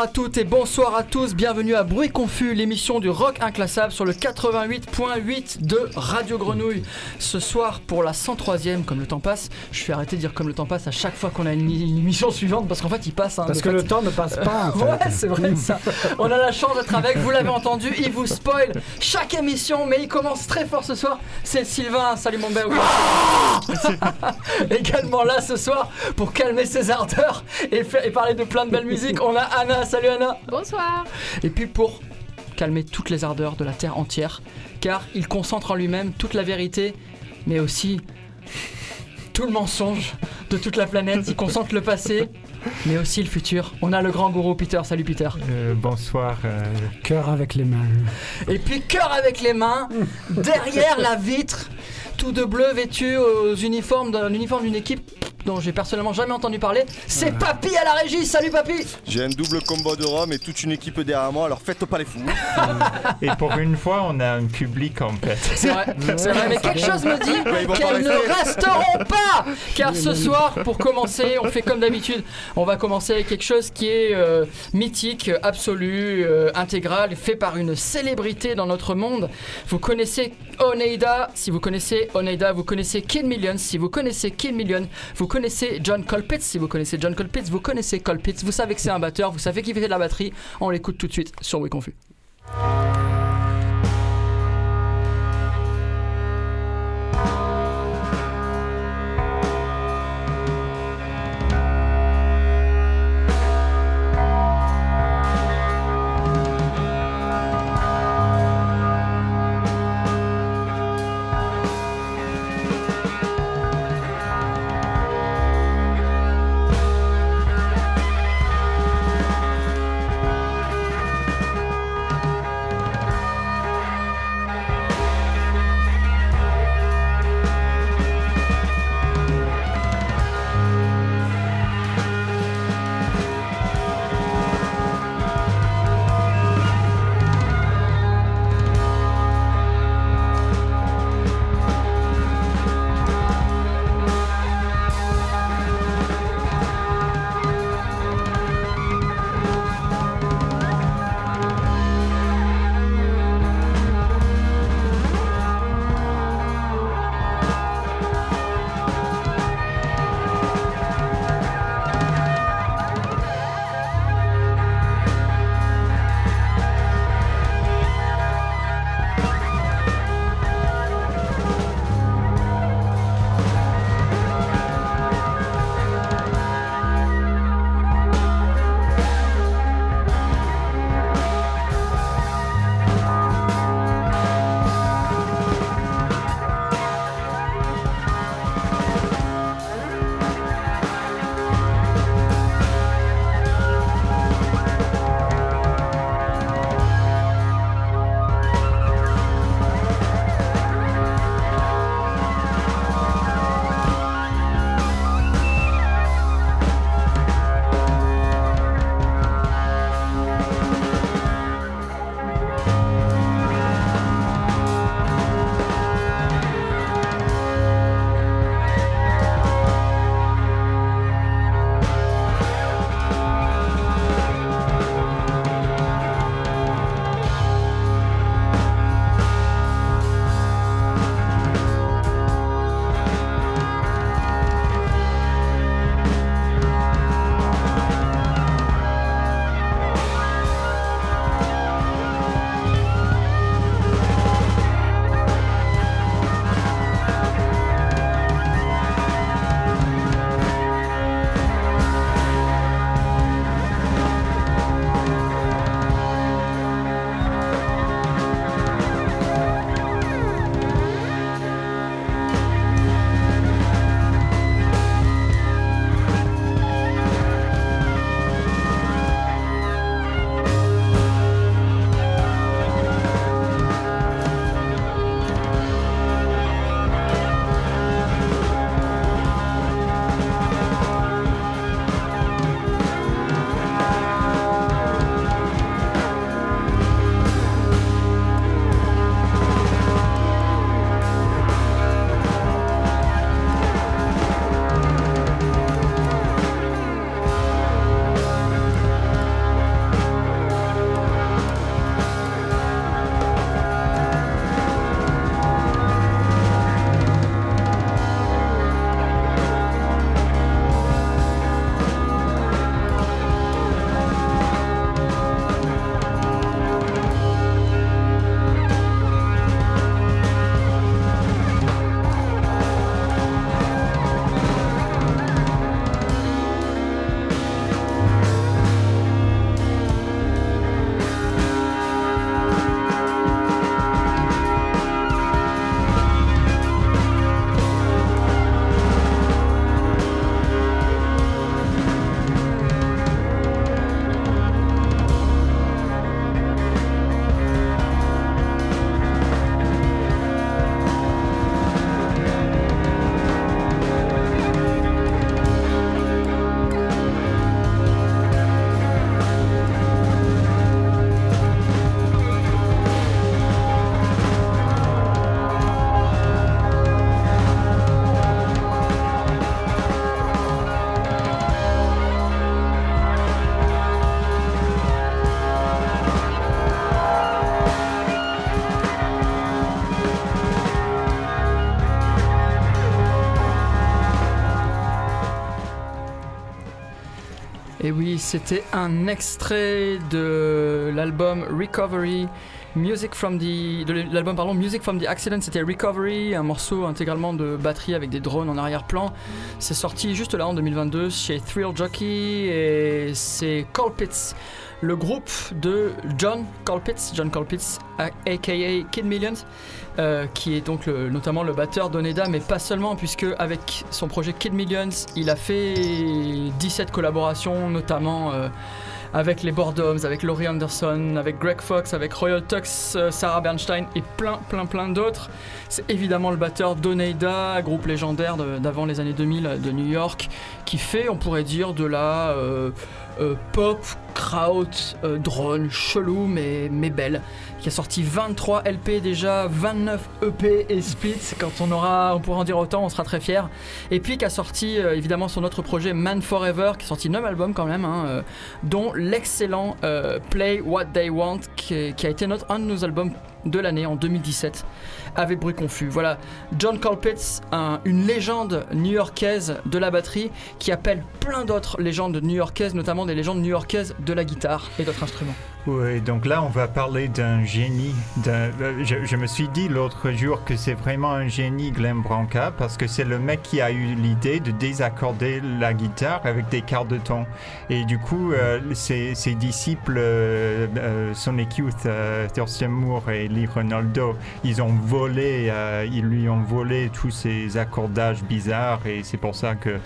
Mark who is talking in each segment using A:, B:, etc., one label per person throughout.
A: Bonsoir à toutes et bonsoir à tous, bienvenue à Bruit Confus, l'émission du rock inclassable sur le 88.8 de Radio Grenouille. Ce soir, pour la 103e, comme le temps passe, je vais arrêter de dire comme le temps passe à chaque fois qu'on a une, une émission suivante parce qu'en fait il passe. hein,
B: Parce
A: de
B: que
A: fait.
B: le temps ne passe pas. en fait.
A: Ouais, c'est vrai ça. On a la chance d'être avec, vous l'avez entendu, il vous spoil chaque émission, mais il commence très fort ce soir. C'est Sylvain, salut mon bel. Également là ce soir pour calmer ses ardeurs et, parler de plein de belles musiques. On a Anna, salut Anna.
C: Bonsoir.
A: Et puis pour calmer toutes les ardeurs de la terre entière, car il concentre en lui-même toute la vérité, mais aussi tout le mensonge de toute la planète. Il concentre le passé, mais aussi le futur. On a le grand gourou Peter. Salut Peter.
D: Euh, bonsoir. euh,
B: Cœur avec les mains.
A: Et puis cœur avec les mains, derrière la vitre, tout de bleu vêtu aux uniformes, dans l'uniforme d'une équipe dont j'ai personnellement jamais entendu parler. C'est Papy à la régie. Salut Papy.
E: J'ai un double combo de Rome et toute une équipe derrière moi, alors faites pas les fous.
D: et pour une fois, on a un public en fait.
A: C'est vrai, c'est vrai, mais quelque chose me dit qu'elles ne
E: rester.
A: resteront pas Car ce soir, pour commencer, on fait comme d'habitude. On va commencer avec quelque chose qui est euh, mythique, absolu, euh, intégral, fait par une célébrité dans notre monde. Vous connaissez Oneida, si vous connaissez Oneida, vous connaissez Kid Millions, si vous connaissez Kid Million, vous connaissez John Colpitts, si vous connaissez John Colpitts, vous connaissez Colpitts, vous savez que c'est un batteur, vous savez qu'il fait de la batterie, on l'écoute tout de suite sur Oui Confus. Oui, c'était un extrait de l'album Recovery. Music from the de l'album Music from the Accident c'était Recovery un morceau intégralement de batterie avec des drones en arrière-plan c'est sorti juste là en 2022 chez Thrill Jockey et c'est Colpitts le groupe de John Colpitts John Colpitts aka Kid Millions euh, qui est donc notamment le batteur d'Oneda, mais pas seulement, puisque avec son projet Kid Millions, il a fait 17 collaborations, notamment euh, avec les Boredoms, avec Laurie Anderson, avec Greg Fox, avec Royal Tux, euh, Sarah Bernstein et plein, plein, plein d'autres. C'est évidemment le batteur d'Oneida, groupe légendaire d'avant les années 2000 de New York, qui fait, on pourrait dire, de la euh, euh, pop, kraut, drone, chelou, mais belle qui a sorti 23 LP déjà, 29 EP et splits. Quand on aura, on pourra en dire autant, on sera très fiers. Et puis qui a sorti euh, évidemment son autre projet Man Forever, qui a sorti 9 albums quand même, hein, euh, dont l'excellent euh, Play What They Want, qui, a été notre, un de nos albums de l'année en 2017 avec bruit confus. Voilà, John Colpitts, un- une légende new-yorkaise de la batterie qui appelle plein d'autres légendes new-yorkaises, notamment des légendes new-yorkaises de la guitare et d'autres instruments.
D: Oui, donc là, on va parler d'un génie. euh, Je, je me suis dit l'autre jour que c'est vraiment un génie, Glenn Branca, parce que c'est le mec qui a eu l'idée de désaccorder la guitare avec des quarts de ton. Et du coup, euh, ses, ses disciples, euh, euh, Sonic Youth, Thurston Moore et Lee Ronaldo, ils ont volé, euh, ils lui ont volé tous ces accordages bizarres, et c'est pour ça que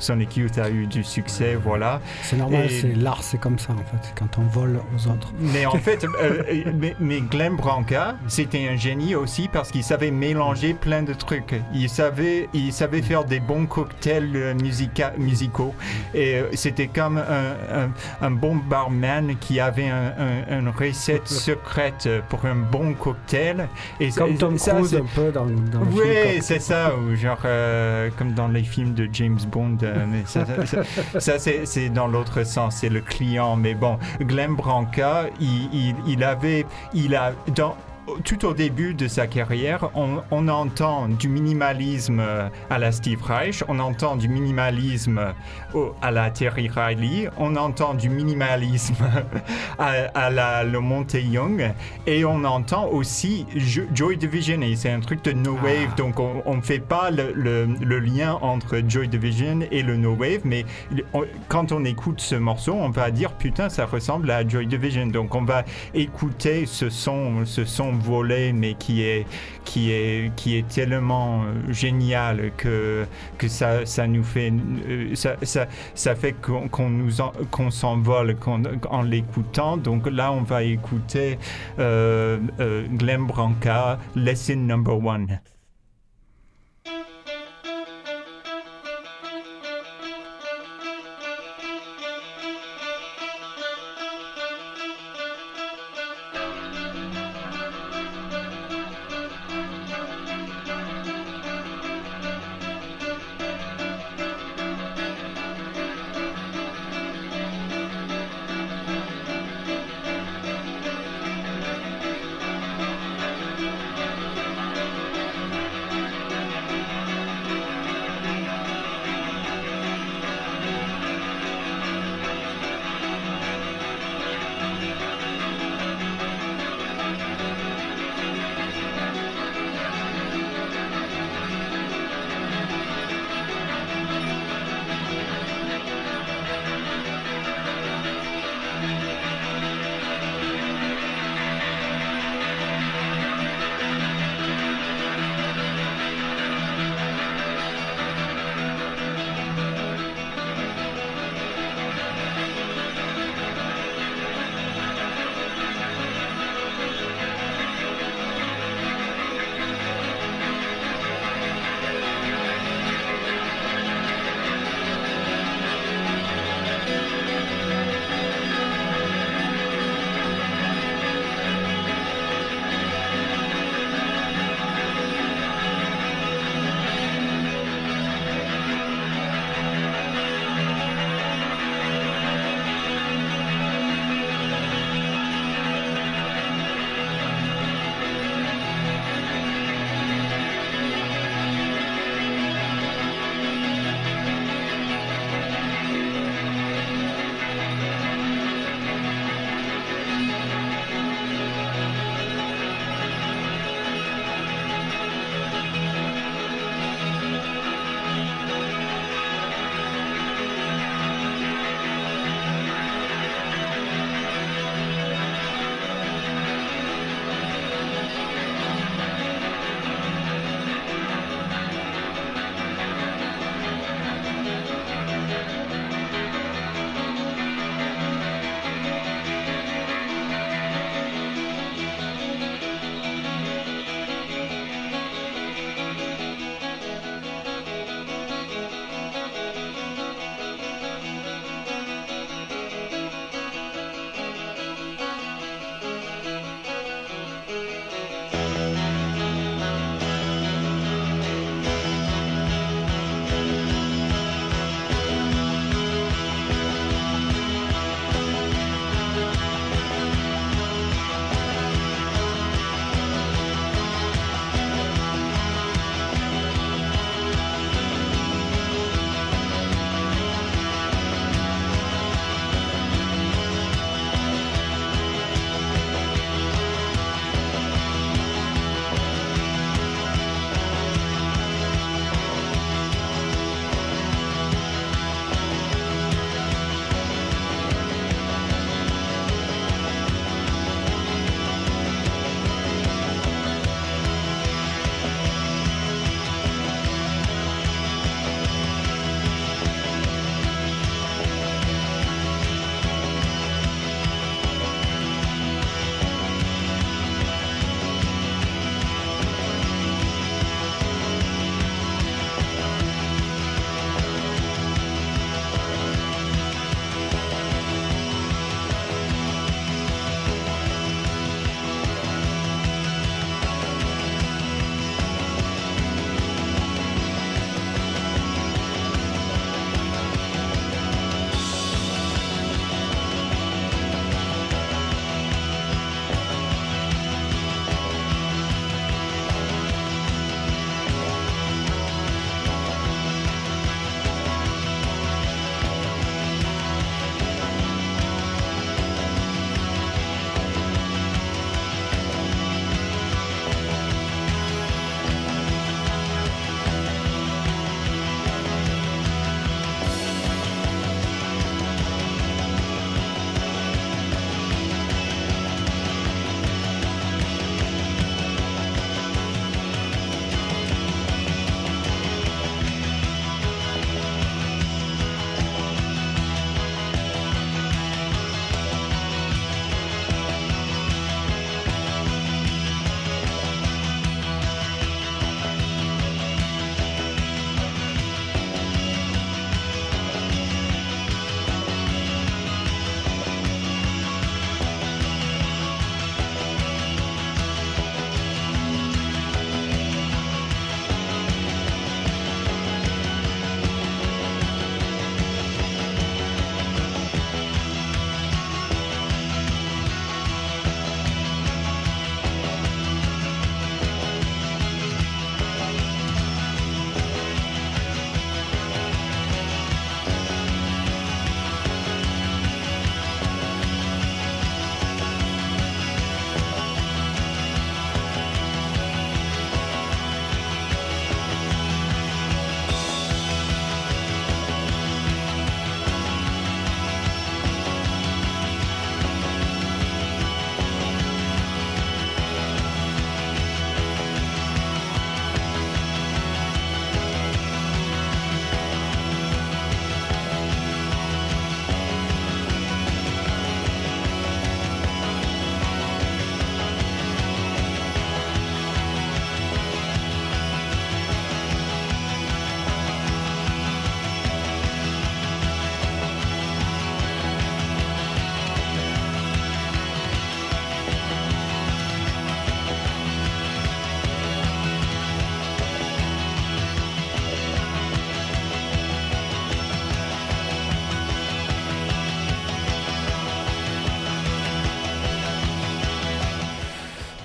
D: Sonic Youth a eu du succès, voilà.
B: C'est normal,
D: Et-
B: c'est l'art, c'est comme ça en fait, quand on vole aux autres.
D: Mais en fait, euh, euh, mais, mais Glenn Branca, c'était un génie aussi parce qu'il savait mélanger plein de trucs. Il savait, il savait faire des bons cocktails euh, musica- musicaux. Et euh, c'était comme un, un- un bon barman qui avait un- un- une recette secrète pour un bon cocktail. Et
B: Comme Tom Cruise un peu dans, dans le film,
D: oui, c'est ça, ou genre euh, comme dans les films de James Bond, euh, mais ça, ça- ça- c'est dans l'autre sens, c'est le client. Mais bon, Glenn Branca, il, il- avait, il a dans tout au début de sa carrière, on, on entend du minimalisme euh, à la Steve Reich, on entend du minimalisme au- à la Terry Riley, on entend du minimalisme à, à la le Monte Young, et on entend aussi Jo- Joy Division, et c'est un truc de No Wave, donc on ne fait pas le, le- le lien entre Joy Division et le No Wave, mais on- quand on écoute ce morceau, on va dire putain, ça ressemble à Joy Division, donc on va écouter ce son, ce son volé, mais qui est, qui est, qui est tellement euh, génial que, que ça, ça nous fait, euh, ça, ça, ça fait qu'on qu'on nous s'envole en l'écoutant. Donc là, on va écouter euh, Glenn Branca, Lesson Number One.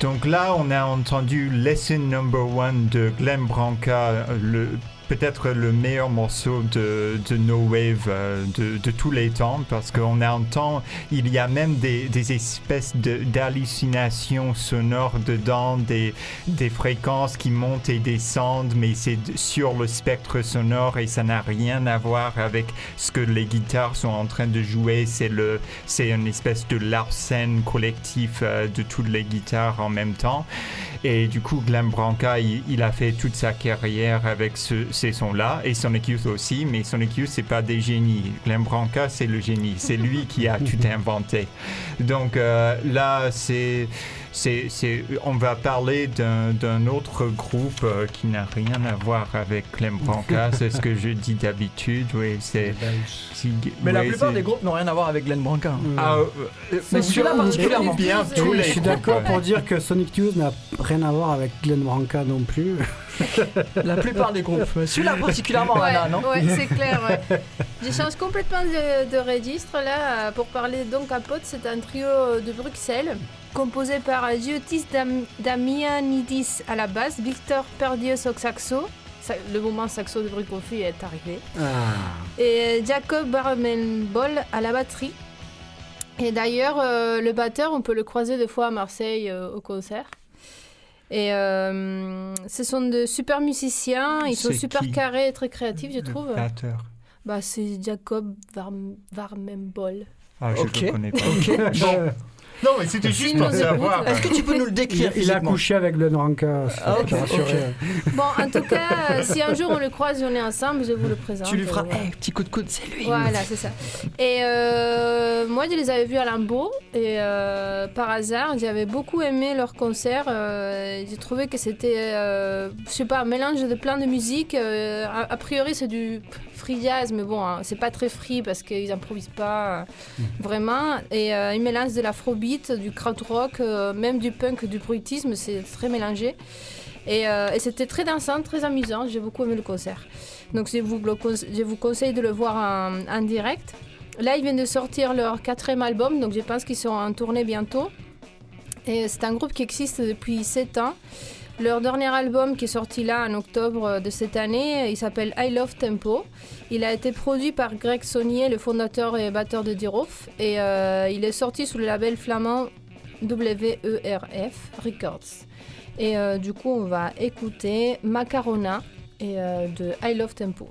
D: Donc là, on a entendu Lesson Number One de Glenn Branca, le peut-être le meilleur morceau de, de No Wave euh, de, de, tous les temps parce qu'on entend, il y a même des, des espèces d'hallucinations sonores dedans, des, des fréquences qui montent et descendent, mais c'est sur le spectre sonore et ça n'a rien à voir avec ce que les guitares sont en train de jouer. C'est une espèce de larsen collectif euh, de toutes les guitares en même temps. Et du coup, Glenn Branca, il a fait toute sa carrière avec ce, ces sons-là, et Sonic Youth aussi, mais Sonic Youth, c'est pas des génies. Glenn Branca, c'est le génie. C'est lui qui a tout inventé. Donc euh, là, c'est c'est, c'est, on va parler d'un, d'un autre groupe euh, qui n'a rien à voir avec Clem Branca, c'est ce que je dis d'habitude. Oui, c'est,
A: c'est mais la plupart des groupes n'ont rien à voir avec Glenn Branca. Hein.
D: Ah,
A: euh, mais celui-là particulièrement.
D: Bien, tous
B: je suis d'accord pour dire que Sonic Youth n'a rien à voir avec Glenn Branca non plus.
A: la plupart des groupes. Celui-là particulièrement,
C: ouais,
A: Anna, non
C: Ouais, c'est clair. Ouais. Je change complètement de, de, registre là pour parler donc à Pote. C'est un trio de Bruxelles composé par Giotis Dam Damianidis à la basse, Victor Perdius au saxo. Le moment saxo de Brucofi est arrivé.
B: Ah.
C: Et Jacob Barmenbol à la batterie. Et d'ailleurs, euh, le batteur, on peut le croiser des fois à Marseille euh, au concert. Et euh, ce sont de super musiciens, ils sont super carrés et très créatifs, je trouve.
D: Batteur.
C: Bah, c'est Jacob Var Varmenbol.
D: Ah, je ne connais pas.
A: Ok, bon.
D: Non, mais c'était juste pour savoir.
A: Est-ce que tu peux nous le décrire
B: il a couché avec Branca. ça
A: Ah,
B: peut
A: ok,
B: te rassurer.
A: ok.
C: Bon, en tout cas, euh, si un jour on le croise et on est ensemble, je vous le présente.
A: Tu lui feras,
C: voilà.
A: hey, petit coup de coude, c'est lui.
C: Voilà, c'est ça. Et euh, moi, je les avais vus à Limbourg et euh, par hasard, j'avais beaucoup aimé leur concert. Euh, j'ai trouvé que c'était, euh, je sais pas, un mélange de plein de musiques. Euh, a, a, priori, c'est du jazz, mais bon, hein, c'est pas très free parce qu'ils improvisent pas euh, vraiment. Et euh, ils mélangent de l'afrobeat, du krautrock, euh, même du punk, du bruitisme, c'est très mélangé. Et, euh, et c'était très dansant, très amusant. J'ai beaucoup aimé le concert. Donc vous, je vous conseille de le voir en, en direct. Là, ils viennent de sortir leur quatrième album, donc je pense qu'ils seront en tournée bientôt. Et c'est un groupe qui existe depuis 7 ans. Leur dernier album qui est sorti là en octobre de cette année, il s'appelle I Love Tempo. Il a été produit par Greg Saunier, le fondateur et batteur de Dirof. et euh, il est sorti sous le label flamand WERF Records. Et euh, du coup, on va écouter Macarona et, euh, de I Love Tempo.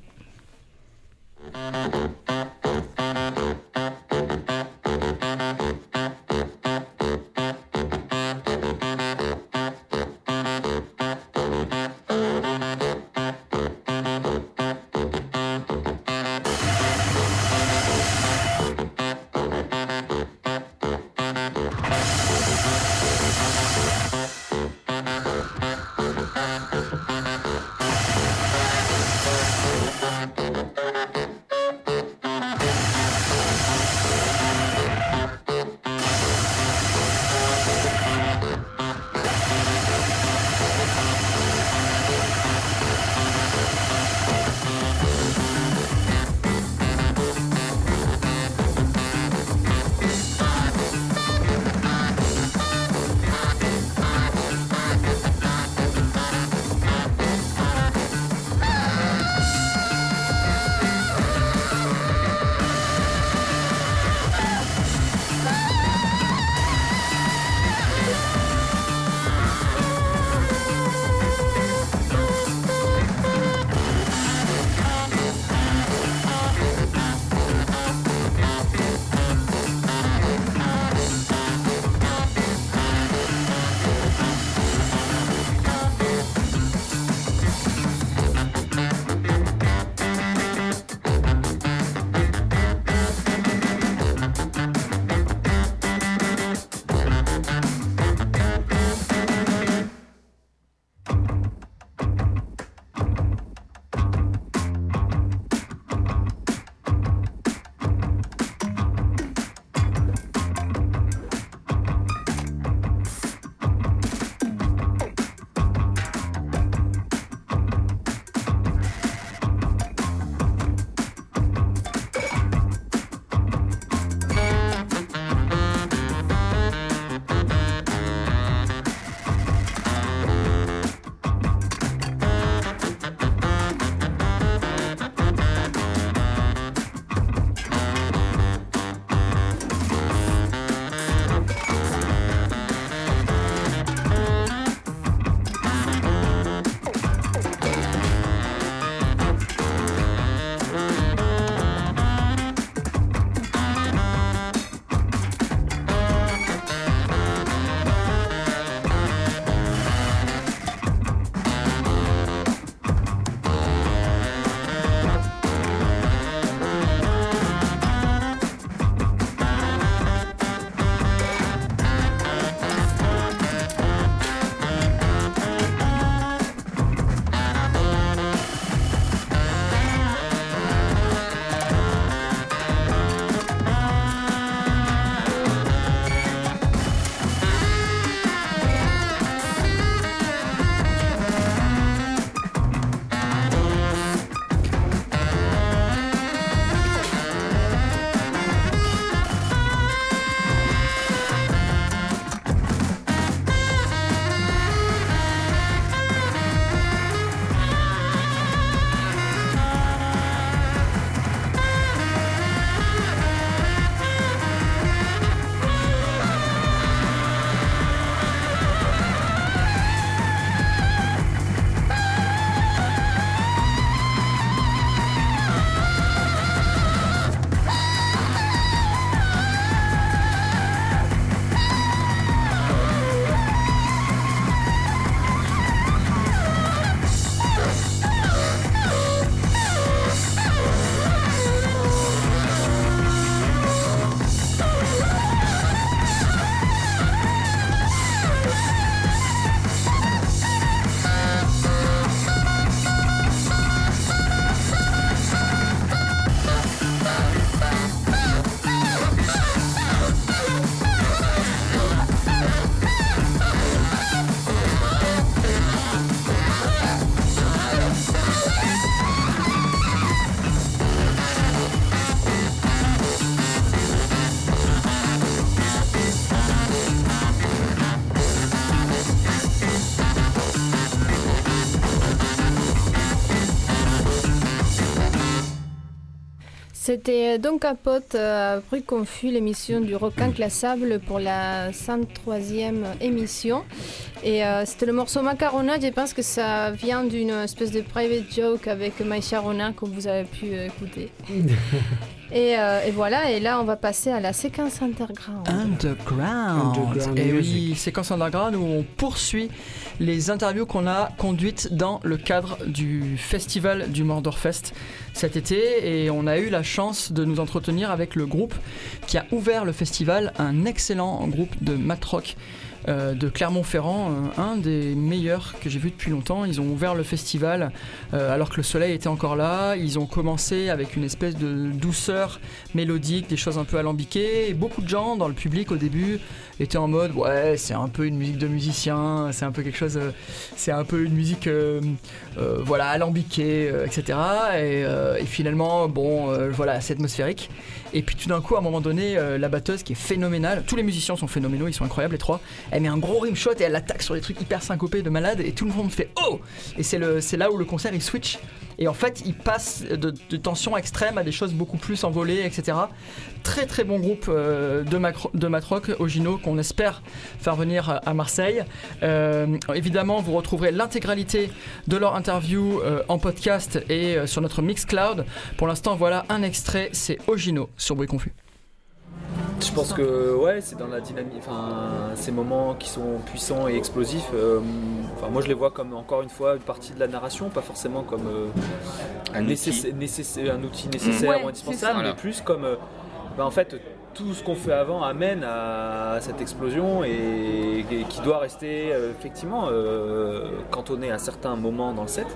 C: C'était donc Capote euh, Bruit Confus, l'émission du requin classable pour la 103e émission. Et euh, c'était le morceau Macarona. Je pense que ça vient d'une espèce de private joke avec Maïcha Ronin que vous avez pu euh, écouter. et, euh, et voilà, et là on va passer à la séquence underground.
A: Underground.
B: Underground
A: Et oui,
B: music.
A: séquence underground où on poursuit les interviews qu'on a conduites dans le cadre du festival du Mordorfest cet été et on a eu la chance de nous entretenir avec le groupe qui a ouvert le festival, un excellent groupe de mat rock euh, de Clermont-Ferrand, euh, un des meilleurs que j'ai vu depuis longtemps. Ils ont ouvert le festival euh, alors que le soleil était encore là. Ils ont commencé avec une espèce de douceur mélodique, des choses un peu alambiquées. Beaucoup de gens dans le public au début étaient en mode ouais, c'est un peu une musique de musicien, c'est un peu quelque chose, c'est un peu une musique voilà alambiquée, etc. Et, et finalement, bon, voilà, c'est atmosphérique. Et puis tout d'un coup, à un moment donné, euh, la batteuse qui est phénoménale, tous les musiciens sont phénoménaux, ils sont incroyables les trois. Elle met un gros rim shot et elle attaque sur des trucs hyper syncopés de malade et tout le monde fait oh Et c'est là où le concert il switch. Et en fait, il passe de, tensions extrêmes à des choses beaucoup plus envolées, etc. Très très bon groupe euh, de, macro- de Ogino qu'on espère faire venir à- à Marseille. Euh, évidemment, vous retrouverez l'intégralité de leur interview euh, en podcast et euh, sur notre Mixcloud. Pour l'instant, voilà un extrait, c'est Ogino sur Bruit Confus.
F: Je pense que ouais, c'est dans la dynamique, enfin ces moments qui sont puissants et explosifs. euh, enfin moi je les vois comme encore une fois une partie de la narration, pas forcément comme euh,
G: Un
F: nécess-
G: outil.
F: nécess- un outil nécessaire
H: Ouais,
F: ou indispensable, mais plus comme euh, bah, en fait tout ce qu'on fait avant amène à cette explosion et, et qui doit rester euh, effectivement euh, cantonné à certains moments dans le set,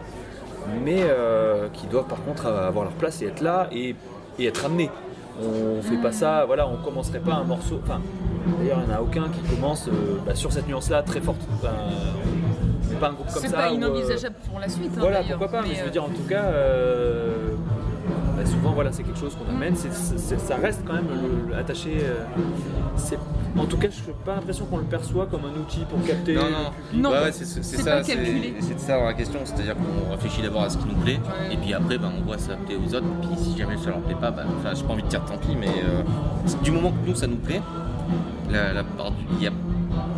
F: mais euh, qui doivent par contre avoir leur place et être là et, et être amenés. On fait pas ça, voilà, on commencerait pas un morceau. Enfin, d'ailleurs, il n'y en a aucun qui commence euh, bah, sur cette nuance-là très forte. Enfin, on n'est pas un groupe comme ça.
H: C'est pas
F: euh,
H: inenvisageable pour la suite. hein,
F: voilà, pourquoi pas, mais, je
H: euh,
F: veux dire, en tout cas, euh, bah, souvent, voilà, c'est quelque chose qu'on amène, ça reste quand même le- le- attaché. euh, en tout cas, je n'ai pas l'impression qu'on le perçoit comme un outil pour capter.
G: Non, non.
F: public.
H: Non,
G: ouais, c'est ça,
H: pas
G: c'est
H: calculé.
G: c'est ça la question, c'est-à-dire qu'on réfléchit d'abord à ce qui nous plaît,
H: Ouais.
G: et puis après ben, on voit ça plaît aux autres, puis si jamais ça leur plaît pas, enfin j'ai pas envie de dire tant pis, mais euh, du moment que nous ça nous plaît, la, la part du- il y a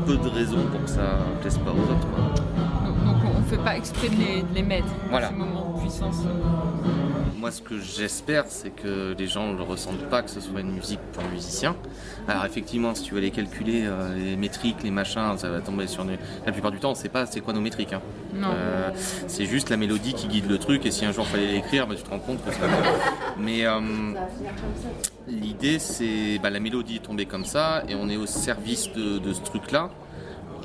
G: peu de raisons pour que ça plaise pas aux autres. quoi.
H: Fait pas exprès de les, de les mettre.
G: Voilà.
H: Ces moments de puissance.
G: Moi ce que j'espère c'est que les gens ne le ressentent pas, que ce soit une musique pour un musicien. Alors effectivement si tu veux les calculer, euh, les métriques, les machins, ça va tomber sur... des- La plupart du temps on sait pas c'est quoi nos métriques. hein.
H: Non.
G: Euh, c'est juste la mélodie qui guide le truc et si un jour fallait l'écrire, bah, tu te rends compte que bon. Mais euh, l'idée c'est bah, la mélodie est tombée comme ça et on est au service de, de ce truc là.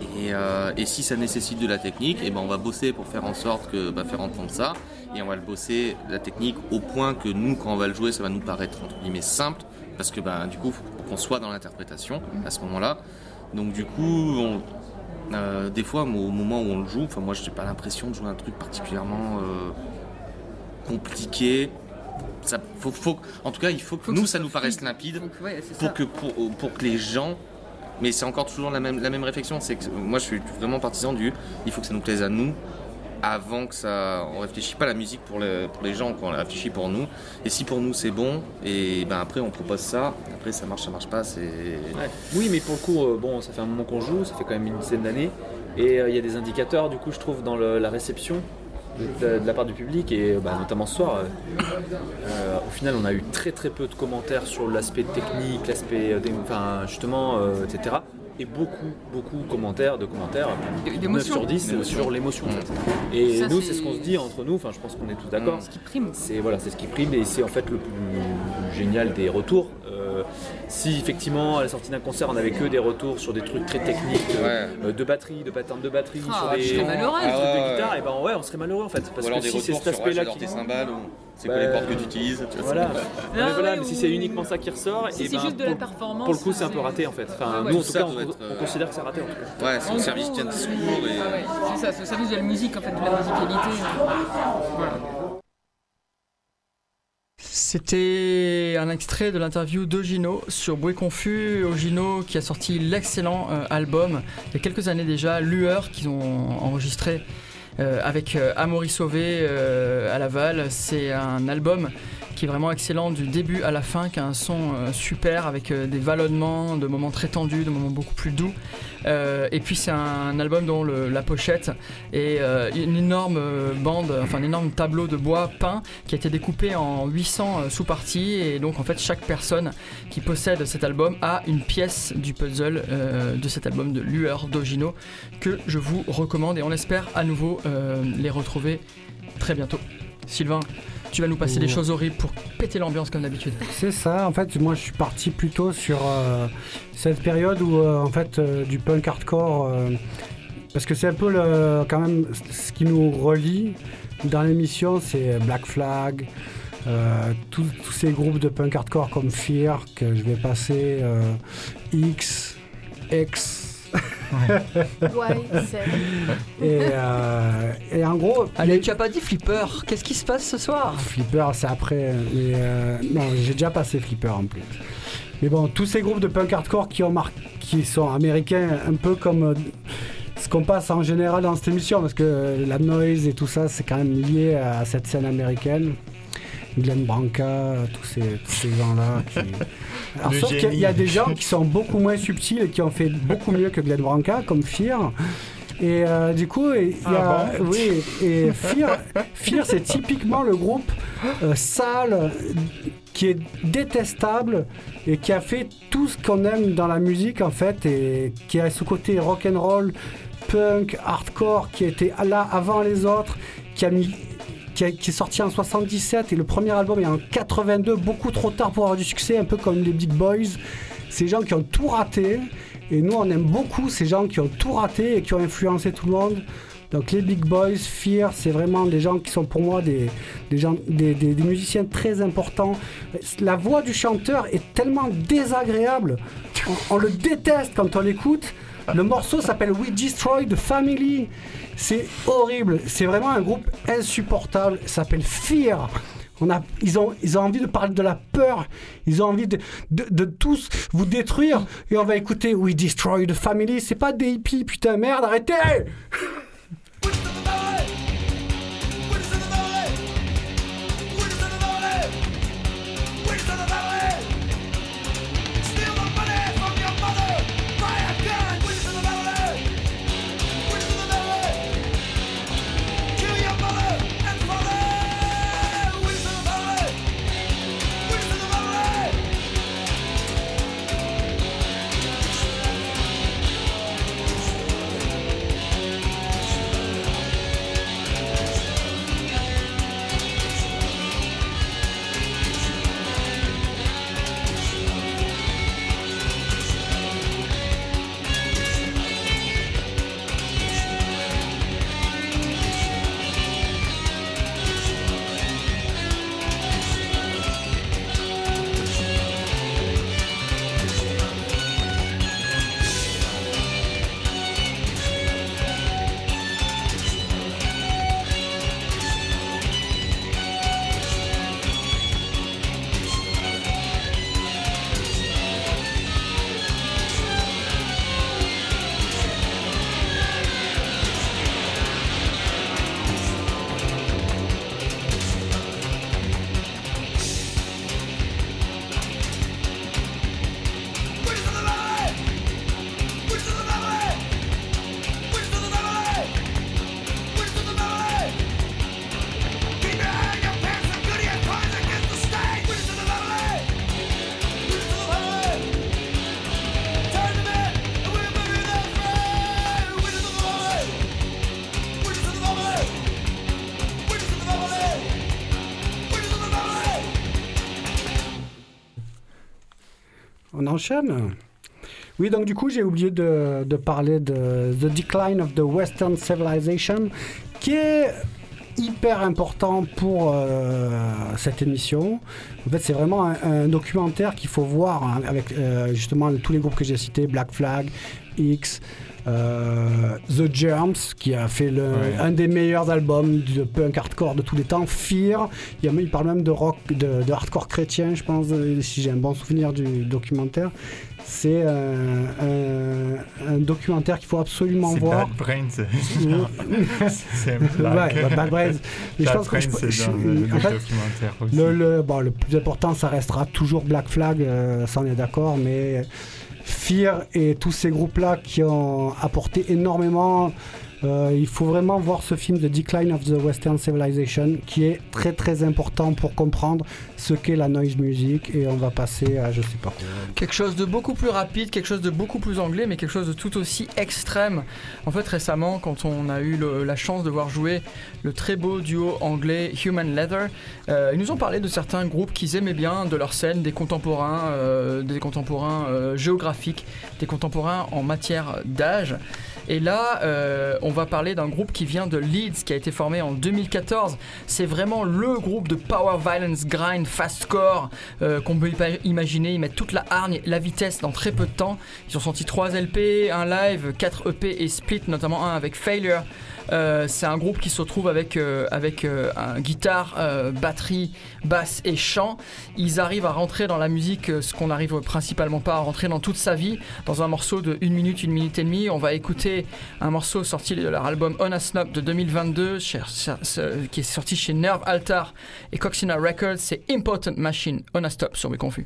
G: Et, euh, et si ça nécessite de la technique, et ben on va bosser pour faire en sorte que bah, faire entendre ça et on va le bosser la technique au point que nous quand on va le jouer ça va nous paraître entre guillemets simple parce que bah, du coup faut qu'on soit dans l'interprétation à ce moment-là. Donc du coup on, euh, des fois, au moment où on le joue, enfin moi, j'ai pas l'impression de jouer un truc particulièrement euh, compliqué. Ça, faut, faut- en tout cas, il faut que
H: Faut que
G: nous, ça nous paraisse limpide
H: Donc, ouais, c'est
G: pour
H: ça.
G: que pour, pour que les gens. Mais c'est encore toujours la même la réflexion. C'est que moi, je suis vraiment partisan du. Il faut que ça nous plaise à nous. Avant que ça, on réfléchit pas à la musique pour, le- pour les gens, quoi. on réfléchit pour nous. Et si pour nous c'est bon, et ben après on propose ça. Après ça marche, ça marche pas, c'est.
F: Oui, mais pour le coup, euh, bon, ça fait un moment qu'on joue, ça fait quand même une dizaine d'années, et euh, il y a des indicateurs, du coup, je trouve, dans la réception de, la part du public, et bah, notamment ce soir. euh, euh, au final, on a eu très peu de commentaires sur l'aspect technique, l'aspect, euh, enfin, justement, etc. Et beaucoup, beaucoup de commentaires, de commentaires,
H: De-
F: 9
H: d'émotion.
F: sur 10
G: D'émotion.
F: sur l'émotion. Et
H: Ça,
F: nous,
H: c'est-
F: c'est ce qu'on se dit entre nous, enfin, je pense qu'on est tous d'accord.
H: Ce qui prime.
F: C'est voilà, c'est ce qui prime et c'est en fait le plus génial des retours. Euh, si effectivement à la sortie d'un concert on avait que des retours sur des trucs très techniques euh, euh, de batterie, de patterns de batterie,
H: Ah,
F: sur
H: je
F: des, des trucs de guitare, et ben ouais on serait malheureux en fait. Parce
G: Ou alors
F: que
G: des
F: si c'est cet aspect-là qui
G: tes cymbales ou c'est quoi les cordes que tu utilises. tu vois,
F: voilà. Mais
H: Ah
F: voilà,
H: ouais,
F: mais si c'est uniquement ça qui ressort,
H: Si
F: et
H: c'est
F: ben,
H: juste de la
F: pour,
H: performance.
F: pour le coup c'est un peu raté en fait. Enfin,
H: Ouais, ouais.
F: nous en
G: Tout ça
F: cas on,
G: doit être,
F: on
G: euh,
F: considère que c'est raté en tout cas.
G: Ouais, c'est au service
H: gros,
G: d'un discours et.
H: Ah ouais, c'est ça, c'est au service de la musique en fait, de la musicalité. Voilà.
A: C'était un extrait de l'interview d'Ogino sur Bruit Confus. Ogino qui a sorti l'excellent euh, album il y a quelques années déjà, Lueur, qu'ils ont enregistré euh, avec euh, Amaury Sauvé euh, à Laval. C'est un album qui est vraiment excellent du début à la fin, qui a un son euh, super avec des vallonnements, de moments très tendus, de moments beaucoup plus doux. Euh, et puis c'est un album dont le- la pochette est euh, une énorme euh, bande, enfin un énorme tableau de bois peint qui a été découpé en 800 euh, sous-parties et donc en fait chaque personne qui possède cet album a une pièce du puzzle de cet album de Lueur d'Ogino que je vous recommande et on espère à nouveau les retrouver très bientôt. Sylvain, tu vas nous passer des choses horribles pour péter l'ambiance comme d'habitude.
B: C'est ça, en fait, moi je suis parti plutôt sur euh, cette période où, euh, en fait, euh, du punk hardcore, parce que c'est un peu le, quand même ce qui nous relie dans l'émission, c'est Black Flag, tous ces groupes de punk hardcore comme Fear, que je vais passer, X, X,
C: Ouais, c'est.
B: et, euh, et en gros,
A: Allez, tu as pas dit Flipper, qu'est-ce qui se passe ce soir?
B: Flipper, c'est après. Mais euh, non, j'ai déjà passé Flipper en plus. Mais bon, tous ces groupes de punk hardcore qui, ont mar- qui sont américains, un peu comme euh, ce qu'on passe en général dans cette émission, parce que la noise et tout ça, c'est quand même lié à cette scène américaine. Glenn Branca, tous ces, tous ces gens-là. Qui... Alors, sauf qu'il y a- des gens qui sont beaucoup moins subtils et qui ont fait beaucoup mieux que Glenn Branca, comme Fear. Et euh, du coup, il y a,
D: Ah bon
B: oui, et Fear, Fear c'est typiquement le groupe euh, sale qui est détestable et qui a fait tout ce qu'on aime dans la musique en fait et qui a ce côté rock and roll, punk, hardcore qui était là avant les autres, qui a mis qui, a- qui est sorti en 77 et le premier album est en 82, beaucoup trop tard pour avoir du succès, un peu comme les Big Boys. Ces gens qui ont tout raté et nous on aime beaucoup ces gens qui ont tout raté et qui ont influencé tout le monde. Donc les Big Boys, Fear, c'est vraiment des gens qui sont pour moi des, des, gens, des, des- musiciens très importants. La voix du chanteur est tellement désagréable, on le déteste quand on l'écoute. Le morceau s'appelle We Destroy the Family. C'est horrible, c'est vraiment un groupe insupportable. Ça s'appelle Fear. On a, ils, ont, ils ont envie de parler de la peur, ils ont envie de, de, de tous vous détruire. Et on va écouter We Destroy the Family. C'est pas des hippies, putain, merde, arrêtez! Oui, donc du coup, j'ai oublié de, parler de The Decline of the Western Civilization, qui est hyper important pour euh, cette émission. En fait, c'est vraiment un, documentaire qu'il faut voir hein, avec euh, justement tous les groupes que j'ai cités, Black Flag, X, The Germs, qui a fait le,
D: Ouais.
B: un des meilleurs albums de punk hardcore de tous les temps, Fear, il, parle même de rock, de, de hardcore chrétien, je pense, euh, si j'ai un bon souvenir du documentaire. C'est euh, un, un documentaire qu'il faut absolument voir.
D: Bad Brains.
B: Ouais,
D: c'est blague.
B: bah, Bad Brains. Mais je
D: Bad
B: pense que je-
D: Brains,
B: je-
D: dans le, le
B: en fait,
D: documentaire aussi.
B: le, le- bon, le plus important, ça restera toujours Black Flag, euh, ça on est d'accord, mais Fear et tous ces groupes-là qui ont apporté énormément. Euh, il faut vraiment voir ce film The Decline of the Western Civilization qui est très très important pour comprendre ce qu'est la noise music et on va passer à je sais pas.
A: Quelque chose de beaucoup plus rapide, quelque chose de beaucoup plus anglais, mais quelque chose de tout aussi extrême. En fait, récemment, quand on a eu la chance de voir jouer le très beau duo anglais Human Leather, euh, ils nous ont parlé de certains groupes qu'ils aimaient bien de leur scène, des contemporains, euh, des contemporains géographiques, des contemporains en matière d'âge. Et là, on va parler d'un groupe qui vient de Leeds, qui a été formé en 2014. C'est vraiment le groupe de power violence grind fastcore euh, qu'on peut imaginer. Ils mettent toute la hargne, la vitesse dans très peu de temps. Ils ont sorti 3 LP, un live, 4 EP et split, notamment un avec Failure. Euh, c'est un groupe qui se retrouve avec, euh, avec euh, guitare, batterie, basse et chant. Ils arrivent à rentrer dans la musique, ce qu'on n'arrive principalement pas à rentrer dans toute sa vie, dans un morceau de 1 minute, 1 minute et demie. On va écouter un morceau sorti de leur album On a Snob de 2022, cher- cher- ce- qui est sorti chez Nerve Altar et Coxina Records. C'est Important Machine, On a Stop sur mes confus.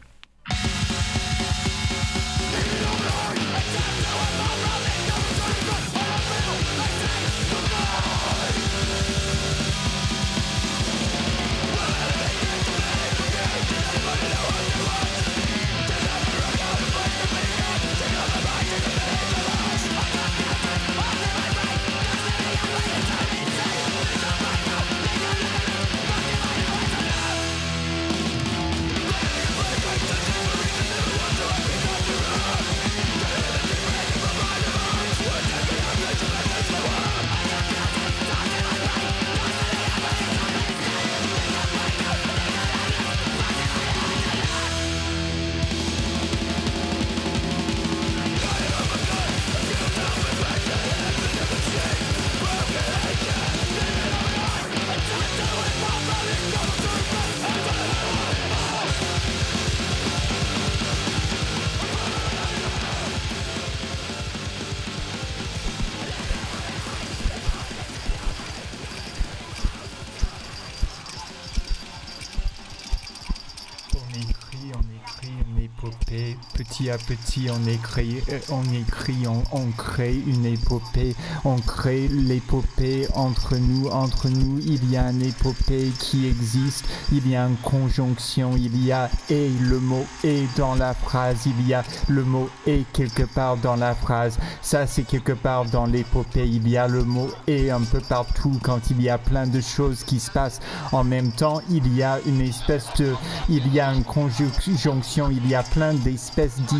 D: Petit à petit, on écrit, euh, on écrit, on, crée une épopée. On crée l'épopée entre nous. Entre nous, il y a une épopée qui existe. Il y a une conjonction. Il y a et le mot et dans la phrase. Il y a le mot et quelque part dans la phrase. Ça, c'est quelque part dans l'épopée. Il y a le mot et un peu partout quand il y a plein de choses qui se passent en même temps. Il y a une espèce de il y a une conjonction, il y a plein d'espèces différentes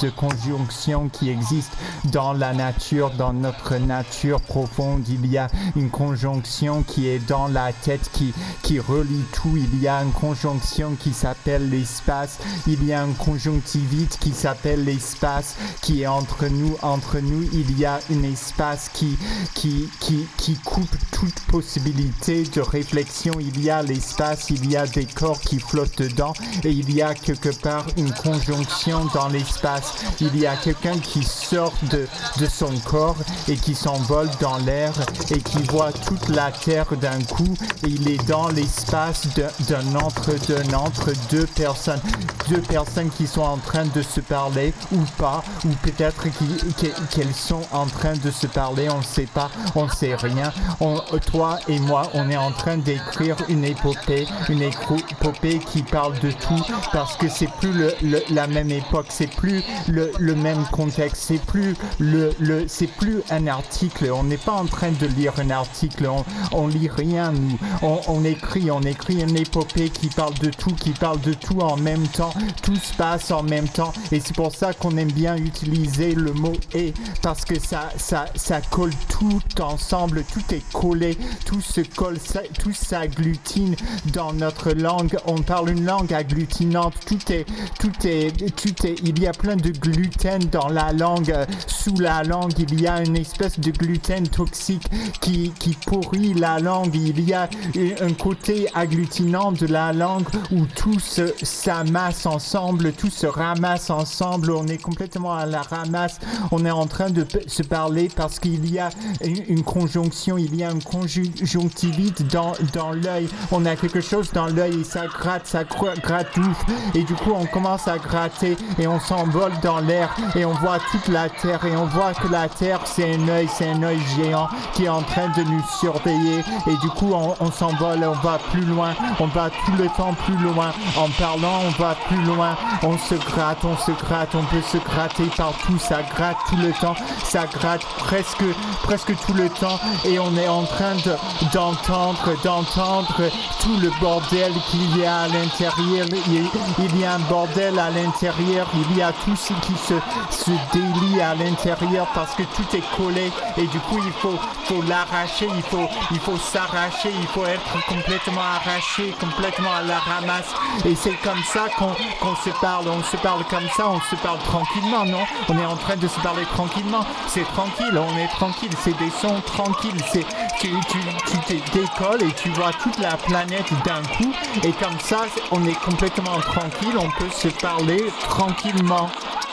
D: de conjonctions qui existent dans la nature, dans notre nature profonde. Il y a une conjonction qui est dans la tête, qui, qui relie tout. Il y a une conjonction qui s'appelle l'espace. Il y a une conjonctivite qui s'appelle l'espace, qui est entre nous. Entre nous, il y a un espace qui, qui, qui, qui coupe toute possibilité de réflexion. Il y a l'espace, il y a des corps qui flottent dedans et il y a quelque part une conjonction dans l'espace. Il y a quelqu'un qui sort de, de son corps et qui s'envole dans l'air et qui voit toute la terre d'un coup. Et il est dans l'espace d'un- entre d'un entre deux personnes. Deux personnes qui sont en train de se parler ou pas ou peut-être qu'elles sont en train de se parler on ne sait pas on ne sait rien. On- toi et moi on est en train d'écrire une épopée une épopée qui parle de tout parce que c'est plus la même époque c'est plus le, le même contexte c'est plus le, le c'est plus un article. On n'est pas en train de lire un article on, on lit rien nous. On, on écrit on écrit une épopée qui parle de tout qui parle de tout en même temps. Tout se passe en même temps. Et c'est pour ça qu'on aime bien utiliser le mot et parce que ça ça ça colle tout ensemble. Tout est collé tout se colle tout s'agglutine dans notre langue. On parle une langue agglutinante. Tout est tout est tout est, il y a plein de gluten dans la langue, euh, sous la langue, il y a une espèce de gluten toxique qui, qui pourrit la langue. Il y a un- un côté agglutinant de la langue où tout se s'amasse ensemble, tout se ramasse ensemble. On est complètement à la ramasse. On est en train de se parler parce qu'il y a une, conjonction, il y a une conjonctivite dans, dans l'œil. On a quelque chose dans l'œil et ça gratte, ça gr- gratte ouf. Et du coup, on commence à gratter on s'envole dans l'air et on voit toute la terre et on voit que la terre, c'est un œil, c'est un œil géant qui est en train de nous surveiller. Et du coup, on, s'envole, on va plus loin, on va tout le temps plus loin. En parlant, on va plus loin. On se gratte, on se gratte, on peut se gratter partout. Ça gratte tout le temps, ça gratte presque, presque tout le temps. Et on est en train de- d'entendre, d'entendre tout le bordel qu'il y a à l'intérieur. Il y a un bordel à l'intérieur. Il y a tout ce qui se, se délie à l'intérieur parce que tout est collé. Et du coup, il faut, faut l'arracher, il faut, il faut s'arracher, il faut être complètement arraché, complètement à la ramasse. Et c'est comme ça qu'on se parle. On se parle comme ça, on se parle tranquillement, non? On est en train de se parler tranquillement. C'est tranquille, on est tranquille. C'est des sons tranquilles. C'est tu, tu, tu te décolles et tu vois toute la planète d'un coup. Et comme ça, on est complètement tranquille. On peut se parler tranquillement. Donc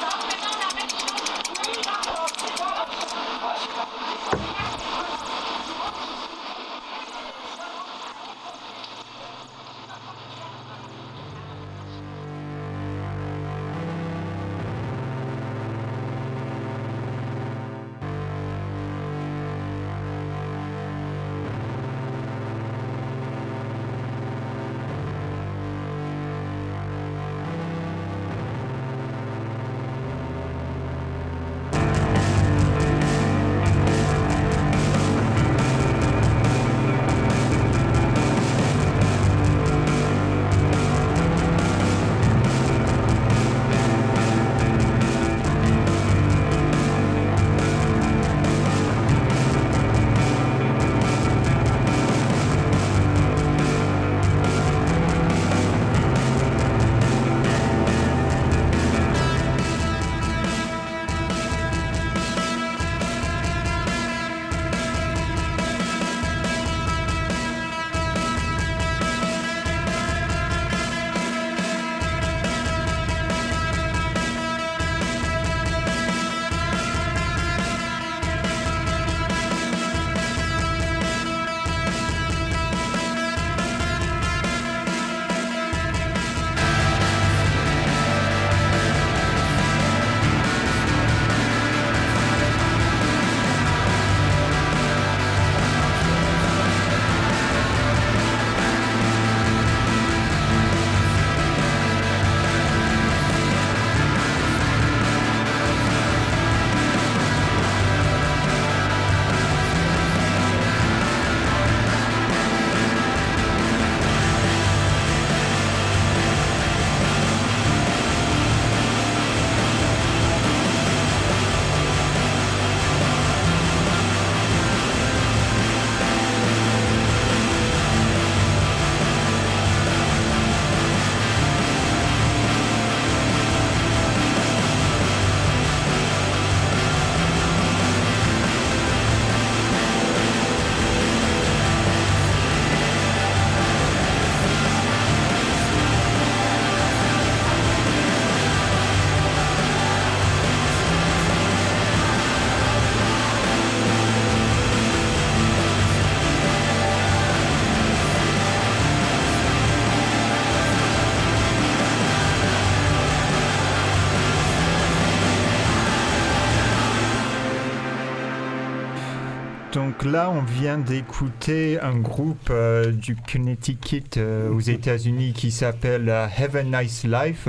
D: là, on vient d'écouter un groupe euh, du Connecticut euh, aux États-Unis qui s'appelle euh, Have a Nice Life.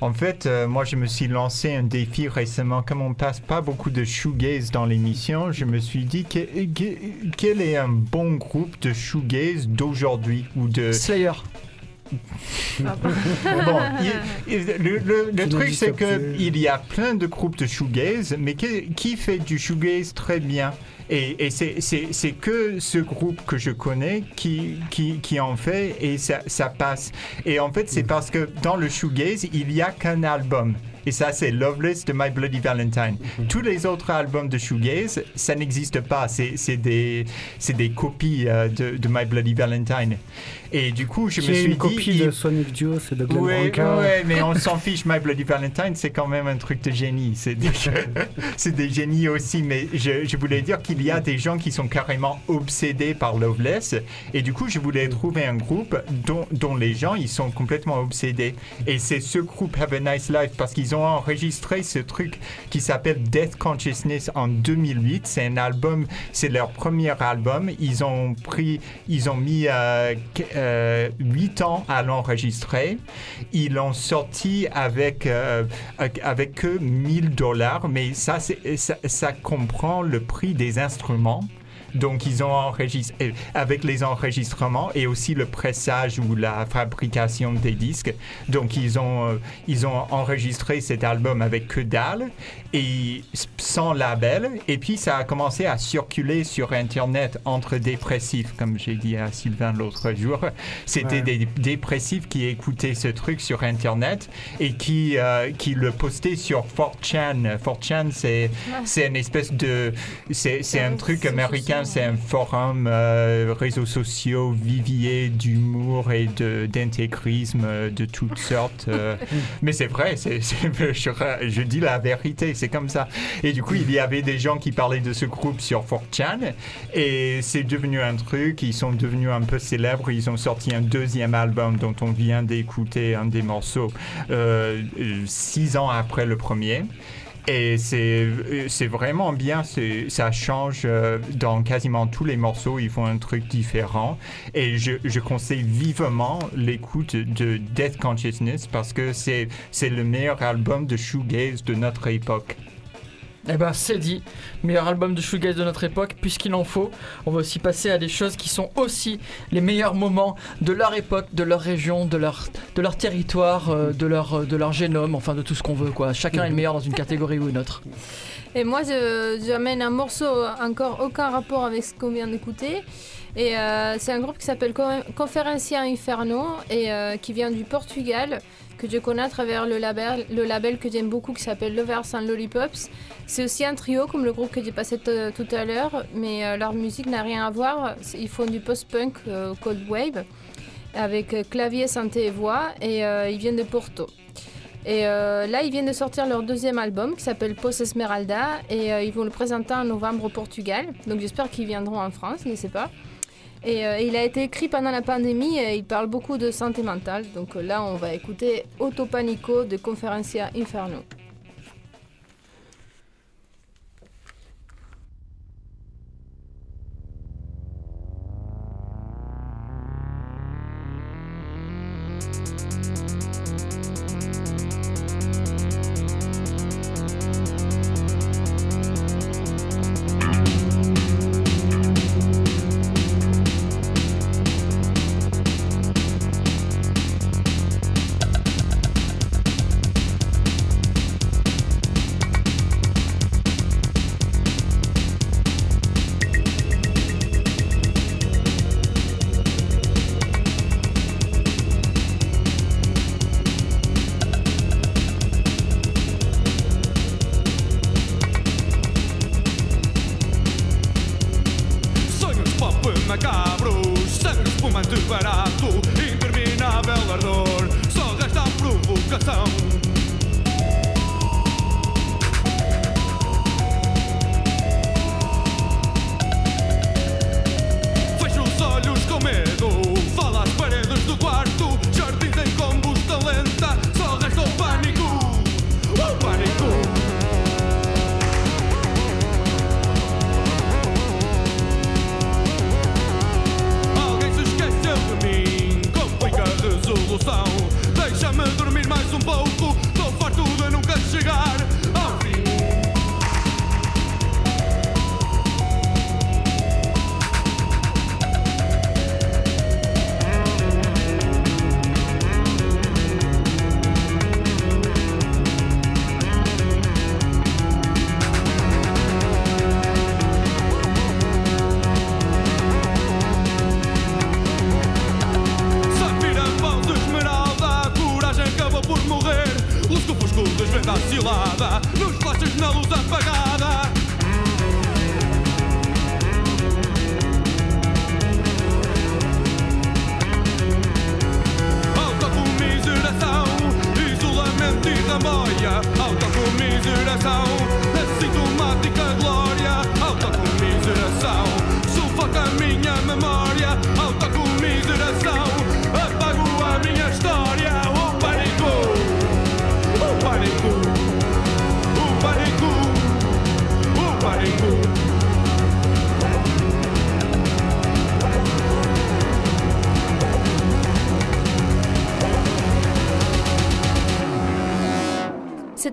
D: En fait, moi, je me suis lancé un défi récemment. Comme on passe pas beaucoup de shoegaze dans l'émission, je me suis dit que- que- quel est un bon groupe de shoegaze d'aujourd'hui ou de
A: Slayer.
D: Bon, il- il- le, le- le
B: Qui
D: truc, c'est que
B: plus.
D: il y a plein de groupes de shoegaze, mais qui, qui fait du shoegaze très bien? Et, et c'est- que ce groupe que je connais qui, qui, qui en fait et ça, ça passe. Et en fait, c'est parce que dans le shoegaze, il n'y a qu'un album. Et ça, c'est Loveless de My Bloody Valentine.
B: Mhm.
D: Tous les autres albums de shoegaze, ça n'existe pas. C'est des, des copies euh, de, de My Bloody Valentine. Et du coup, je me suis
B: une copie
D: dit...
B: de
D: il-
B: Sonic Youth et de Glenn
D: Ouais, ouais, mais on s'en fiche. My Bloody Valentine, c'est quand même un truc de génie. C'est des, c'est des génies aussi. Mais je, je voulais dire qu'il y a des gens qui sont carrément obsédés par Loveless. Et du coup, je voulais trouver un groupe dont, dont les gens, ils sont complètement obsédés. Et c'est ce groupe Have a Nice Life parce qu'ils ont enregistré ce truc qui s'appelle Death Consciousness en 2008. C'est un album, c'est leur premier album. Ils ont pris, ils ont mis euh, euh, 8 ans à l'enregistrer. Ils l'ont sorti avec, euh, avec- que 1000 dollars, mais ça, ça, ça comprend le prix des instruments. Donc, ils ont enregistré avec les enregistrements et aussi le pressage ou la fabrication des disques. Donc, ils ont, euh, ils ont enregistré cet album avec que dalle et sans label. Et puis, ça a commencé à circuler sur Internet entre dépressifs, comme j'ai dit à Sylvain l'autre jour. C'était
B: Ouais.
D: des dépressifs qui écoutaient ce truc sur Internet et qui, euh, qui le postaient sur 4chan. 4chan, c'est c'est une espèce de... C'est c'est un truc américain, c'est un forum, euh, réseaux sociaux, vivier d'humour et d'intégrisme euh, de toutes sortes. euh. mais c'est vrai, c'est je, je dis la vérité, c'est comme ça. Et du coup, il y avait des gens qui parlaient de ce groupe sur 4chan et c'est devenu un truc, ils sont devenus un peu célèbres, ils ont sorti un deuxième album dont on vient d'écouter un des morceaux euh, six ans après le premier. Et c'est vraiment bien, ça change euh, dans quasiment tous les morceaux, ils font un truc différent. Et je, je conseille vivement l'écoute de Death Consciousness parce que c'est c'est le meilleur album de shoegaze de notre époque.
A: Eh ben c'est dit, meilleur album de shoegaze de notre époque, puisqu'il en faut. On va aussi passer à des choses qui sont aussi les meilleurs moments de leur époque, de leur région, de leur, de leur territoire, euh, de, leur, de leur génome, enfin de tout ce qu'on veut quoi. Chacun est le meilleur dans une catégorie ou une autre.
C: Et moi, j'amène un morceau encore aucun rapport avec ce qu'on vient d'écouter. Et euh, c'est un groupe qui s'appelle Co- Conferencia Inferno et euh, qui vient du Portugal, que je connais à travers le label, que j'aime beaucoup qui s'appelle Lovers and Lollipops. C'est aussi un trio comme le groupe que j'ai passé t- tout à l'heure, mais euh, leur musique n'a rien à voir. Ils font du post-punk euh, cold wave avec euh, clavier, synthé et voix et euh, ils viennent de Porto. Et euh, là, ils viennent de sortir leur deuxième album qui s'appelle Post Esmeralda et euh, ils vont le présenter en novembre au Portugal. Donc j'espère qu'ils viendront en France, je ne sais pas. Et euh, il a été écrit pendant la pandémie et il parle beaucoup de santé mentale. Donc euh, là, on va écouter Auto Panico de Conferencia Inferno.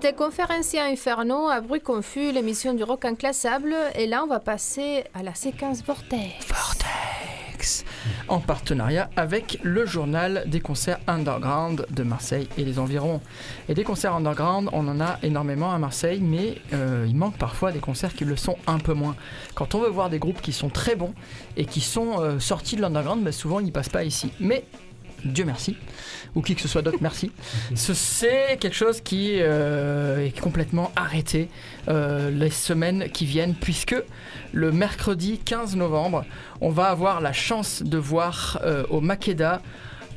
C: C'était Conférencier Inferno à bruit confus, l'émission du rock inclassable. Et là, on va passer à la séquence Vortex.
A: Vortex En partenariat avec le journal des concerts underground de Marseille et les environs. Et des concerts underground, on en a énormément à Marseille, mais euh, il manque parfois des concerts qui le sont un peu moins. Quand on veut voir des groupes qui sont très bons et qui sont euh, sortis de l'underground, ben, souvent ils passent pas ici. Mais Dieu merci, ou qui que ce soit d'autre, merci. Ce- C'est quelque chose qui euh, est complètement arrêté euh, les semaines qui viennent, puisque le mercredi 15 novembre, on va avoir la chance de voir euh, au Makeda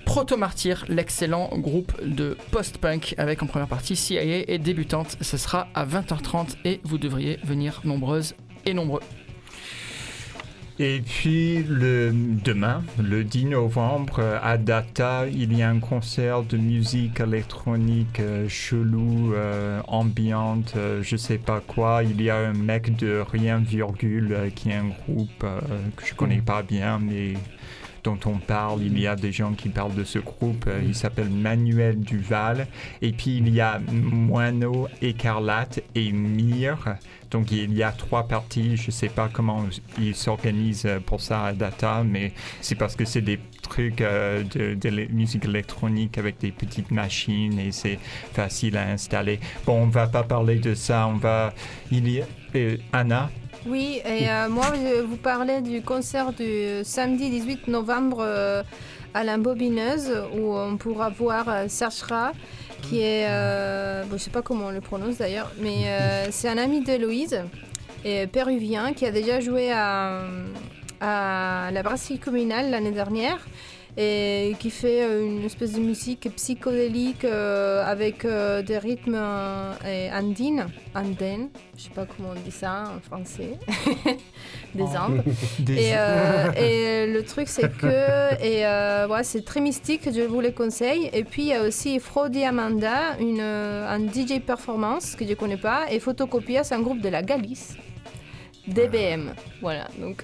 A: Proto Martyr, l'excellent groupe de post-punk avec en première partie CIA et débutante. Ce sera à 20h30 et vous devriez venir nombreuses et nombreux.
D: Et puis le demain, le 10 novembre, à Data, il y a un concert de musique électronique euh, chelou, euh, ambiante, euh, je sais pas quoi. Il y a un mec de rien virgule euh, qui est un groupe euh, que je connais pas bien, mais dont on parle. Il y a des gens qui parlent de ce groupe. il s'appelle Manuel Duval. Et puis il y a Moineau, Écarlate et Mire. Donc il y a trois parties. Je sais pas comment ils s'organisent euh, pour ça à Data, mais c'est parce que c'est des trucs euh, de, musique électronique avec des petites machines et c'est facile à installer. Bon, on va pas parler de ça. On va. Il y a euh, Anna?
C: Oui, et moi, je vous parlais du concert du samedi 18 novembre à la Bobineuse, où on pourra voir euh, Serge Ra, qui est, euh, bon, je sais pas comment on le prononce d'ailleurs, mais euh, c'est un ami d'Héloïse, et péruvien, qui a déjà joué à, à la brasserie communale l'année dernière et qui fait euh, une espèce de musique psychodélique euh, avec euh, des rythmes euh, andines, andines, je sais pas comment on dit ça en français, des Andes.
D: Des-
C: Et, et le truc c'est que et ouais, c'est très mystique, je vous le conseille. Et puis il y a aussi Frodi Amanda, une, un DJ performance que je connais pas, et Photocopias, un groupe de la Galice. DBM, voilà, donc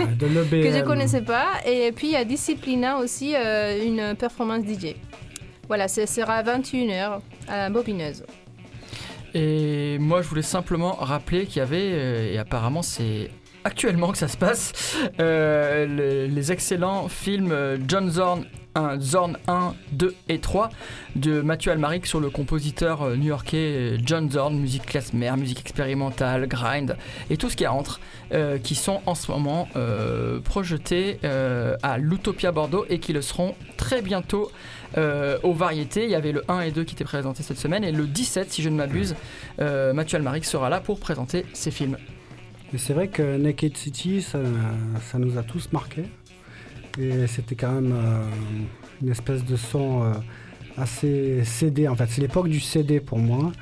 B: Euh, de l'EBM.
C: que je connaissais pas. Et puis il y a Disciplina aussi, euh, une performance DJ. Voilà, ce sera à 21h à la Bobineuse.
A: Et moi, je voulais simplement rappeler qu'il y avait, euh, et apparemment c'est actuellement que ça se passe, euh, le- les excellents films John Zorn 1, Zorn 1, 2 et 3 de Mathieu Almaric sur le compositeur euh, new-yorkais euh, John Zorn, musique classe mère, musique expérimentale, grind et tout ce qui entre, euh, qui sont en ce moment projetés à l'Utopia Bordeaux et qui le seront très bientôt aux variétés. Il y avait le 1 et 2 qui étaient présentés cette semaine et le 17, si je ne m'abuse, Mathieu Almaric sera là pour présenter ses films.
B: C'est vrai que Naked City, ça, ça nous a tous marqués. Et c'était quand même euh, une espèce de son euh, assez CD en fait. C'est l'époque du CD pour moi.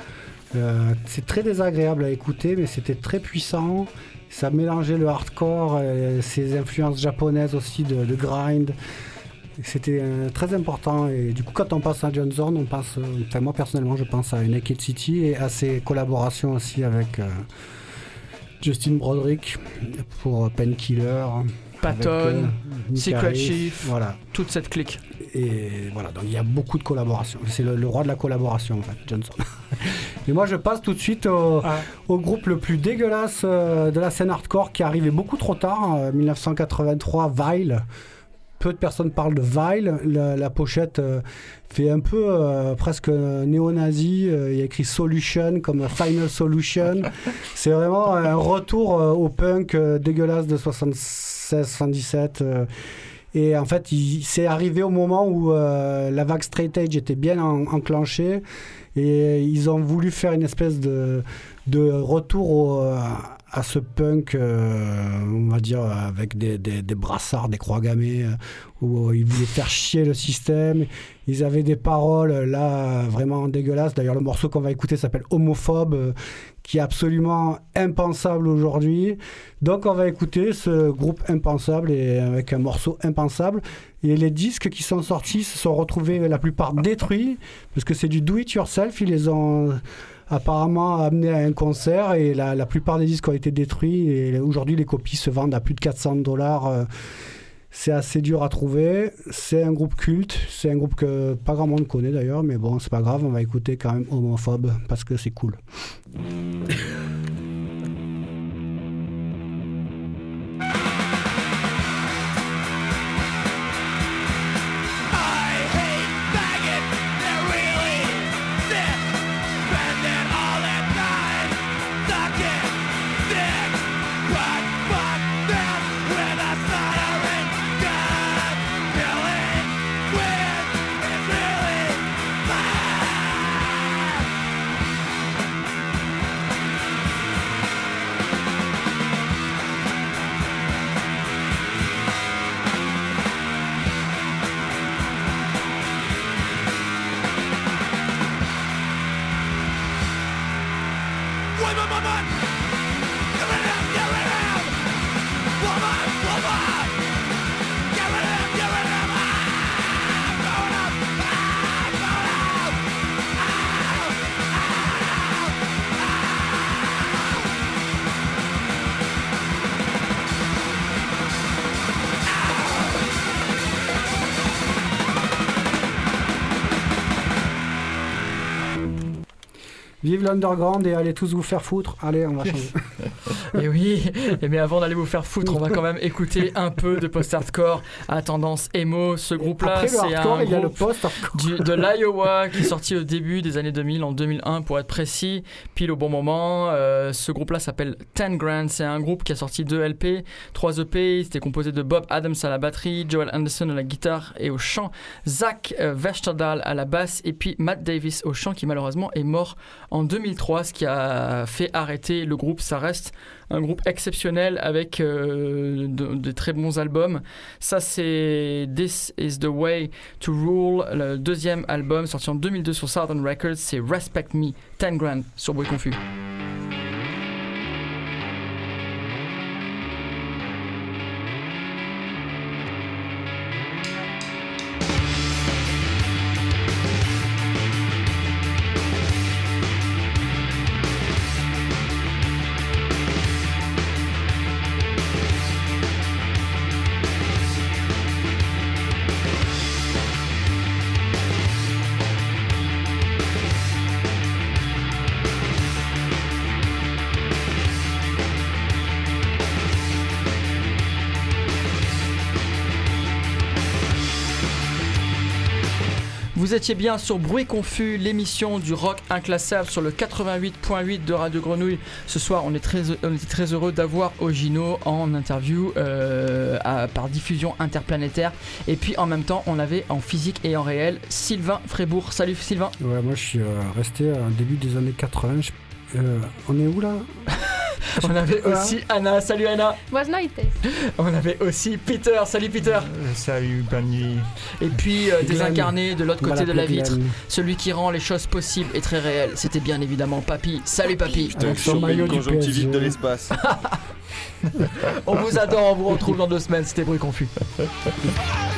B: Euh, c'est très désagréable à écouter, mais c'était très puissant. Ça mélangeait le hardcore, et ses influences japonaises aussi de, grind. C'était très important et du coup quand on pense à John Zorn, on moi personnellement je pense à Naked City et à ses collaborations aussi avec Justin Broderick pour Painkiller.
A: Patton,
B: euh, Nick
A: Secret Chief.
B: Voilà.
A: Toute cette clique.
B: Et voilà, donc il y a beaucoup de collaborations. C'est le, le roi de la collaboration en fait, Johnson. Et moi je passe tout de suite au,
A: Ah.
B: au groupe le plus dégueulasse euh, de la scène hardcore qui est arrivé beaucoup trop tard, en 1983, Vile. Peu de personnes parlent de Vile. La, la pochette euh, fait un peu euh, presque néo-nazi. Euh, il y a écrit Solution comme Final Solution. C'est vraiment un retour au punk dégueulasse de 76-77. euh, et en fait, c'est arrivé au moment où la vague straight edge était bien en- enclenchée. Et ils ont voulu faire une espèce de, retour euh, à ce punk, euh, on va dire, avec des, brassards, des croix gammées, euh, où ils voulaient faire chier le système. Ils avaient des paroles là vraiment dégueulasses. D'ailleurs, le morceau qu'on va écouter s'appelle Homophobe, qui est absolument impensable aujourd'hui. Donc, on va écouter ce groupe impensable et avec un morceau impensable. Et les disques qui sont sortis se sont retrouvés la plupart détruits, parce que c'est du do-it-yourself. Ils les ont apparemment amenés à un concert et la, la plupart des disques ont été détruits. Et aujourd'hui, les copies se vendent à plus de 400 dollars. C'est assez dur à trouver. C'est un groupe culte. C'est un groupe que pas grand monde connaît d'ailleurs, mais bon, c'est pas grave. On va écouter quand même Homophobe parce que c'est cool. Vive l'underground et allez tous vous faire foutre. Allez, on va changer.
A: Et oui, et mais avant d'aller vous faire foutre, on va quand même écouter un peu de post-hardcore à tendance emo. Ce groupe-là, c'est un
B: il y a le
A: groupe
B: post-hardcore.
A: du- de l'Iowa qui est sorti au début des années 2000, en 2001 pour être précis, pile au bon moment. Euh, ce groupe-là s'appelle Ten Grand. C'est un groupe qui a sorti deux LP, trois EP. C'était composé de Bob Adams à la batterie, Joel Anderson à la guitare et au chant, Zach euh, Vesterdahl à la basse et puis Matt Davis au chant qui malheureusement est mort en 2003, ce qui a fait arrêter le groupe. Ça reste un groupe exceptionnel avec euh, de, très bons albums. Ça, c'est This is the Way to Rule, le deuxième album sorti en 2002 sur Southern Records. C'est Respect Me, 10 Grand sur Bruit Confus. Vous étiez bien sur Bruit Confus, l'émission du rock inclassable sur le 88.8 de Radio Grenouille. Ce soir, on est très, était très heureux d'avoir Ogino en interview euh, à- par diffusion interplanétaire. Et puis en même temps, on avait en physique et en réel Sylvain Frébourg. Salut Sylvain.
B: Ouais, moi je suis euh, resté au début des années 80. Je- euh, on est où là?
A: On avait
B: Voilà.
A: aussi Anna. Salut Anna.
C: Buenas noites.
A: On avait aussi Peter. Salut Peter.
D: Euh, salut, bonne nuit.
A: Et puis euh, désincarné de l'autre côté de la vitre, celui qui rend les choses possibles et très réelles. C'était bien évidemment Papy. Salut Papy.
B: Avec son maillot du
E: conjonctivite de l'espace.
A: On vous adore, on vous retrouve dans deux semaines. C'était Bruit Confus.